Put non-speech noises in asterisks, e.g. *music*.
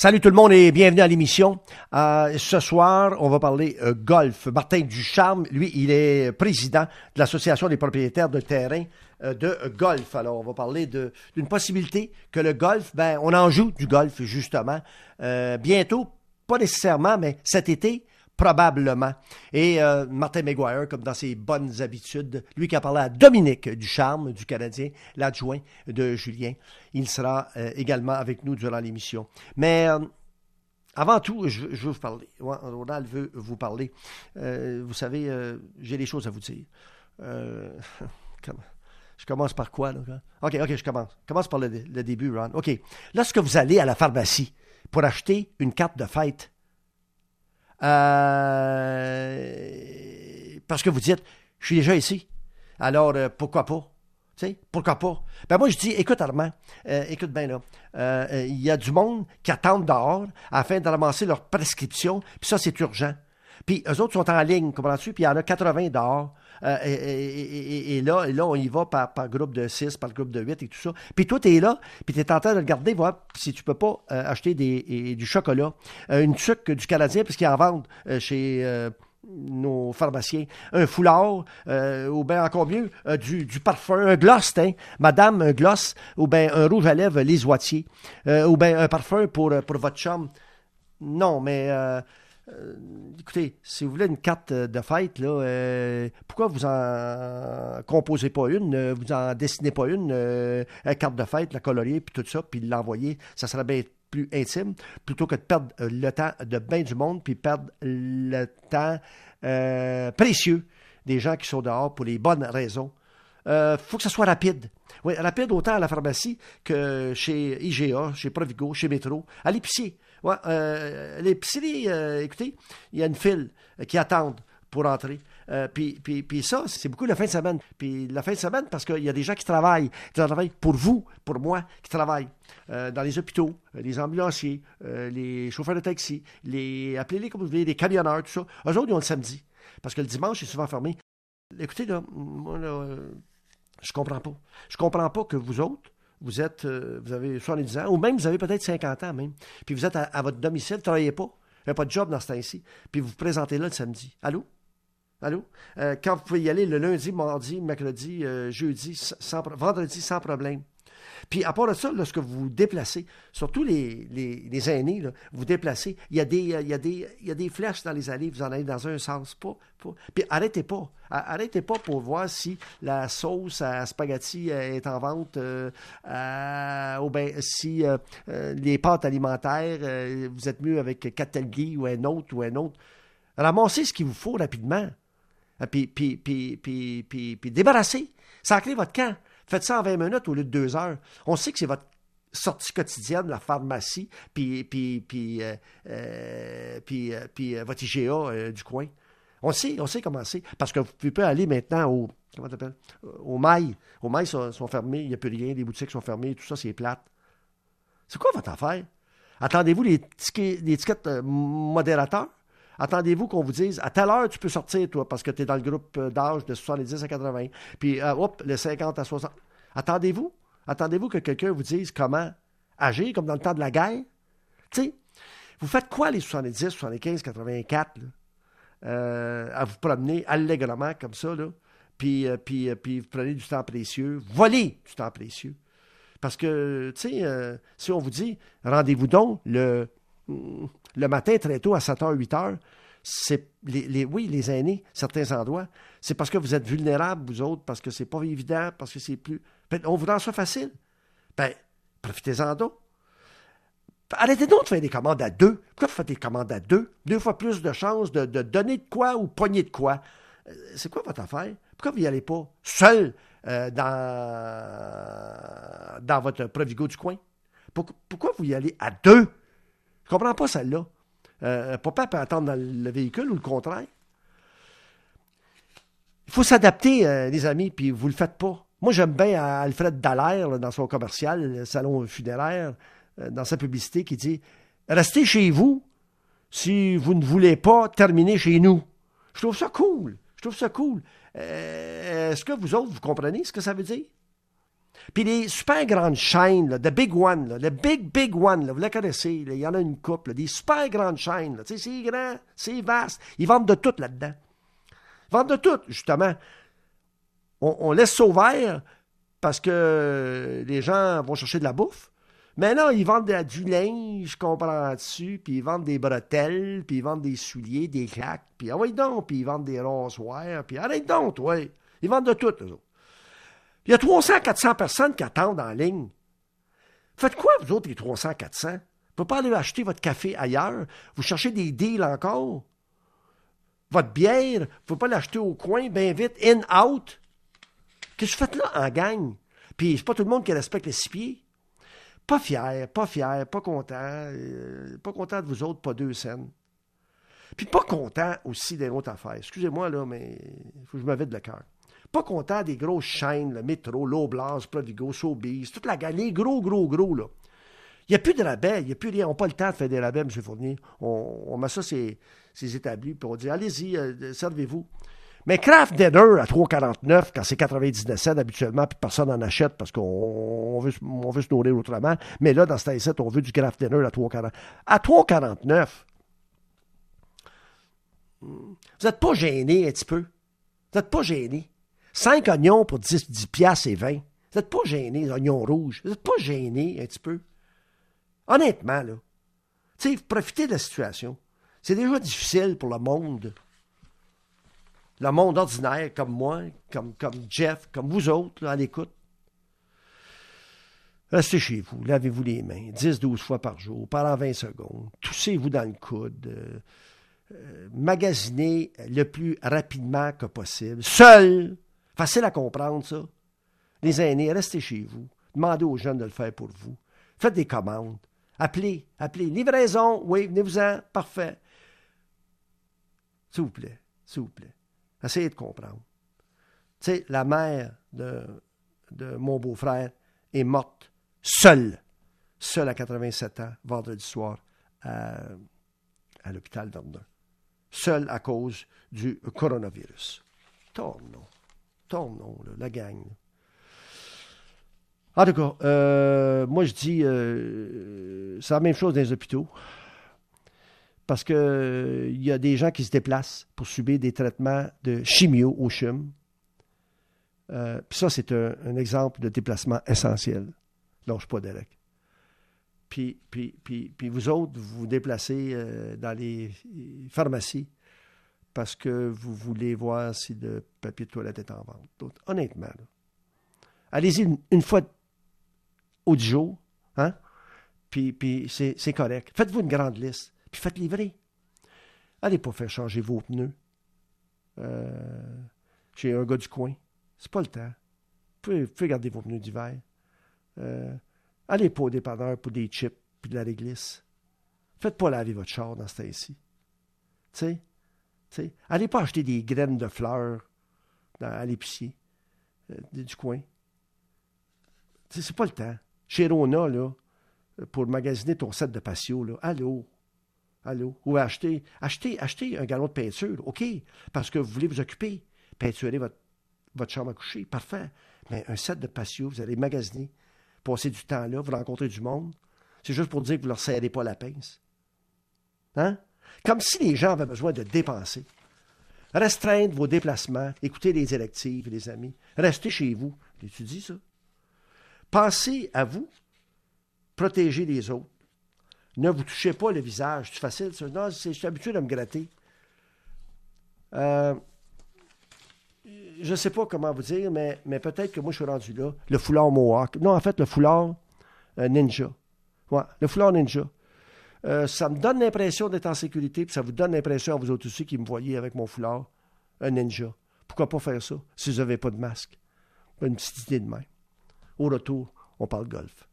Salut tout le monde et bienvenue à l'émission. Euh, ce soir, on va parler euh, golf. Martin Ducharme, lui, il est président de l'Association des propriétaires de terrain euh, de golf. Alors, on va parler d'une possibilité que le golf, ben, on en joue du golf, justement. bientôt, pas nécessairement, mais cet été, probablement. Et euh, Martin McGuire, comme dans ses bonnes habitudes, lui qui a parlé à Dominique Ducharme, du Canadien, l'adjoint de Julien, il sera euh, également avec nous durant l'émission. Mais euh, avant tout, je, veux vous parler. Ronald veut vous parler. vous savez, j'ai des choses à vous dire. *laughs* je commence par quoi? Là? OK, OK, je commence. Je commence par le, le début, Ron. OK. Lorsque vous allez à la pharmacie pour acheter une carte de fête, euh, parce que vous dites, je suis déjà ici. Alors, euh, pourquoi pas? Tu sais, pourquoi pas? Ben moi, je dis, écoute Armand, euh, écoute bien là, il y a du monde qui attendent dehors afin de ramasser leur prescription, puis ça, c'est urgent. Puis eux autres sont en ligne, comprends-tu? Puis il y en a 80 dehors. Euh, et, là, là, on y va par, groupe de 6, par groupe de 8 et tout ça. Puis toi, tu es là, puis tu es en train de regarder, voir si tu peux pas euh, acheter des, du chocolat, euh, une sucre du Canadien, parce qu'ils en vendent chez nos pharmaciens, un foulard, ou bien encore mieux, du, parfum, un gloss, hein, madame, un gloss, ou bien un rouge à lèvres, les oitiers, ou bien un parfum pour, pour votre chum. Non, mais euh, écoutez, si vous voulez une carte de fête, euh, pourquoi vous en composez pas une, vous en dessinez pas une, euh, carte de fête, la colorier, puis tout ça, puis l'envoyer, ça serait bien plus intime, plutôt que de perdre le temps de bien du monde, puis perdre le temps précieux des gens qui sont dehors pour les bonnes raisons. Il faut que ça soit rapide. Oui, rapide autant à la pharmacie que chez IGA, chez Provigo, chez Métro, à l'épicier. Ouais, euh, l'épicerie, euh, écoutez, il y a une file qui attendent pour entrer. Euh, puis, puis, puis, ça, c'est beaucoup la fin de semaine. Puis la fin de semaine, parce qu'il y a des gens qui travaillent, qui travaillent pour vous, pour moi, qui travaillent dans les hôpitaux, les ambulanciers, les chauffeurs de taxi, les, appelez-les comme vous voulez, les camionneurs, tout ça. Eux autres, ils ont le samedi. Parce que le dimanche, c'est souvent fermé. Écoutez, là, moi, là, je comprends pas. Je comprends pas que vous autres, vous êtes, euh, vous avez 70 ans, ou même vous avez peut-être 50 ans même, puis vous êtes à, votre domicile, vous ne travaillez pas, vous n'avez pas de job dans ce temps-ci, puis vous vous présentez là le samedi. Allô? Allô? Euh, quand vous pouvez y aller le lundi, mardi, mercredi, euh, jeudi, vendredi, sans problème. Puis à part de ça, lorsque vous vous déplacez, surtout les, les, aînés, vous déplacez, il y, a des, il, y a des, il y a des flèches dans les allées, vous en allez dans un sens. Pas, Puis arrêtez pas. Arrêtez pas pour voir si la sauce à spaghetti euh, est en vente euh, ou si euh, les pâtes alimentaires, vous êtes mieux avec Catalgui ou un autre ou un autre. Ramassez ce qu'il vous faut rapidement. Puis, puis, puis, puis, puis débarrassez. Sacrez votre camp. Faites ça en 20 minutes au lieu de 2 heures. On sait que c'est votre sortie quotidienne, la pharmacie, puis, euh, euh, puis, euh, puis votre IGA du coin. On sait, on sait comment c'est. Parce que vous pouvez aller maintenant au, comment t'appelles, au mail. Au mail sont, sont fermés, il n'y a plus rien, les boutiques sont fermées, tout ça, c'est plate. C'est quoi votre affaire? Attendez-vous les, les étiquettes modérateurs? Attendez-vous qu'on vous dise à telle heure tu peux sortir, toi, parce que tu es dans le groupe euh, d'âge de 70 à 80. Puis, euh, hop, le 50 à 60. Attendez-vous? Attendez-vous que quelqu'un vous dise comment agir, comme dans le temps de la guerre? Tu sais, vous faites quoi les 70, 75, 84, là? à vous promener allègrement comme ça, là? Puis, euh, puis, puis vous prenez du temps précieux, volez du temps précieux. Parce que, tu sais, si on vous dit, rendez-vous donc le le matin très tôt à 7h, 8h, c'est les, oui, les aînés, certains endroits, c'est parce que vous êtes vulnérables, vous autres, parce que c'est pas évident, parce que c'est plus. Ben, on vous rend ça facile. Ben, profitez-en donc. Arrêtez donc de faire des commandes à deux. Pourquoi vous faites des commandes à deux? Deux fois plus de chances de, donner de quoi ou pogner de quoi. Euh, c'est quoi votre affaire? Pourquoi vous n'y allez pas seul euh, dans, dans votre Provigo du coin? Pourquoi vous y allez à deux? Je comprends pas celle-là. Euh, papa peut attendre dans le véhicule ou le contraire. Il faut s'adapter, euh, les amis, puis vous le faites pas. Moi, j'aime bien Alfred Dallaire, dans son commercial, salon funéraire, euh, dans sa publicité, qui dit Restez chez vous si vous ne voulez pas terminer chez nous. Je trouve ça cool. Je trouve ça cool. Est-ce que vous autres, vous comprenez ce que ça veut dire? Puis les super grandes chaînes, the big one, le big, big one, vous la connaissez, il y en a une couple, des super grandes chaînes. c'est grand, c'est vaste. Ils vendent de tout là-dedans. Ils vendent de tout, justement. On, laisse ça ouvert parce que les gens vont chercher de la bouffe. Mais non, ils vendent de- du linge, comprends-tu, puis ils vendent des bretelles, puis ils vendent des souliers, des claques, puis ah donc, puis ils vendent des rasoirs, puis arrête donc, toi. Ils vendent de tout, eux autres. Il y a 300, 400 personnes qui attendent en ligne. Faites quoi, vous autres, les 300, 400? Vous ne pouvez pas aller acheter votre café ailleurs? Vous cherchez des deals encore? Votre bière, vous ne pouvez pas l'acheter au coin, bien vite, in, out? Qu'est-ce que vous faites là en gang? Puis c'est pas tout le monde qui respecte les six pieds. Pas fier, pas fier, pas content. euh, pas content de vous autres, pas deux scènes. Puis pas content aussi d'une autre affaire. Excusez-moi, là, mais il faut que je me vide le cœur. Pas content des grosses chaînes, le métro, l'Oblast, Prodigo, Sobeys, toute la gamme, les gros, gros, gros, là. Il n'y a plus de rabais, il n'y a plus rien. On n'a pas le temps de faire des rabais, M. Fournier. On, on met ça, c'est établi, puis on dit, allez-y, euh, servez-vous. Mais Kraft Dinner à 3,49, quand c'est 99 cents habituellement, puis personne n'en achète parce qu'on on veut, on veut se nourrir autrement. Mais là, dans ici, on veut du Kraft Dinner à 3,49. À 3,49, vous n'êtes pas gêné un petit peu. Vous n'êtes pas gêné. 5 oignons pour 10, 10 piastres et 20. Vous n'êtes pas gêné, les oignons rouges. Vous n'êtes pas gêné un petit peu. Honnêtement, là. Tu sais, profitez de la situation. C'est déjà difficile pour le monde. Le monde ordinaire, comme moi, comme, comme Jeff, comme vous autres, à l'écoute. Restez chez vous, lavez-vous les mains, 10-12 fois par jour, pendant 20 secondes. Toussez-vous dans le coude. euh, euh, magasinez le plus rapidement que possible. Seul. Facile à comprendre, ça. Les aînés, restez chez vous. Demandez aux jeunes de le faire pour vous. Faites des commandes. Appelez, appelez. Livraison, oui, venez-vous-en, parfait. S'il vous plaît, s'il vous plaît. Essayez de comprendre. Tu sais, la mère de, mon beau-frère est morte seule, seule à 87 ans, vendredi soir, à, l'hôpital d'Ornon. Seule à cause du coronavirus. Ton nom. Ton nom, là, la gang. En tout cas, euh, moi je dis, euh, c'est la même chose dans les hôpitaux. Parce que euh, y a des gens qui se déplacent pour subir des traitements de chimio au CHUM. Euh, Puis ça, c'est un, exemple de déplacement essentiel. Lâche pas, Derek. Puis, puis, puis, puis vous autres, vous vous déplacez dans les pharmacies parce que vous voulez voir si le papier de toilette est en vente. Honnêtement, allez-y une, fois au dix jours, hein? puis, puis c'est correct. Faites-vous une grande liste, puis faites livrer. Allez pas faire changer vos pneus euh, chez un gars du coin. C'est pas le temps. Vous pouvez, vous pouvez garder vos pneus d'hiver. Euh, allez pas au dépanneur pour des chips puis de la réglisse. Faites pas laver votre char dans ce temps-ci. Tu sais? Allez pas acheter des graines de fleurs à l'épicier euh, du coin. C'est pas le temps. Chez Rona, là, pour magasiner ton set de patio, là, allô, allô, ou acheter, acheter, acheter un galon de peinture, OK, parce que vous voulez vous occuper, peinturer votre, votre chambre à coucher, parfait. Mais un set de patio, vous allez magasiner, passer du temps là, vous rencontrez du monde, c'est juste pour dire que vous ne leur serrez pas la pince. Hein? Comme si les gens avaient besoin de dépenser. Restreindre vos déplacements, écoutez les directives, les amis. Restez chez vous. Tu dis ça? Pensez à vous, protégez les autres. Ne vous touchez pas le visage. C'est facile, ça. Non, je suis habitué de me gratter. Euh, je ne sais pas comment vous dire, mais, mais peut-être que moi, je suis rendu là. Le foulard Mohawk. Non, en fait, le foulard euh, Ninja. Ouais, le foulard Ninja. Euh, ça me donne l'impression d'être en sécurité, puis ça vous donne l'impression vous autres aussi qui me voyez avec mon foulard, un ninja. Pourquoi pas faire ça si vous n'avez pas de masque? Une petite idée de main. Au retour, on parle golf.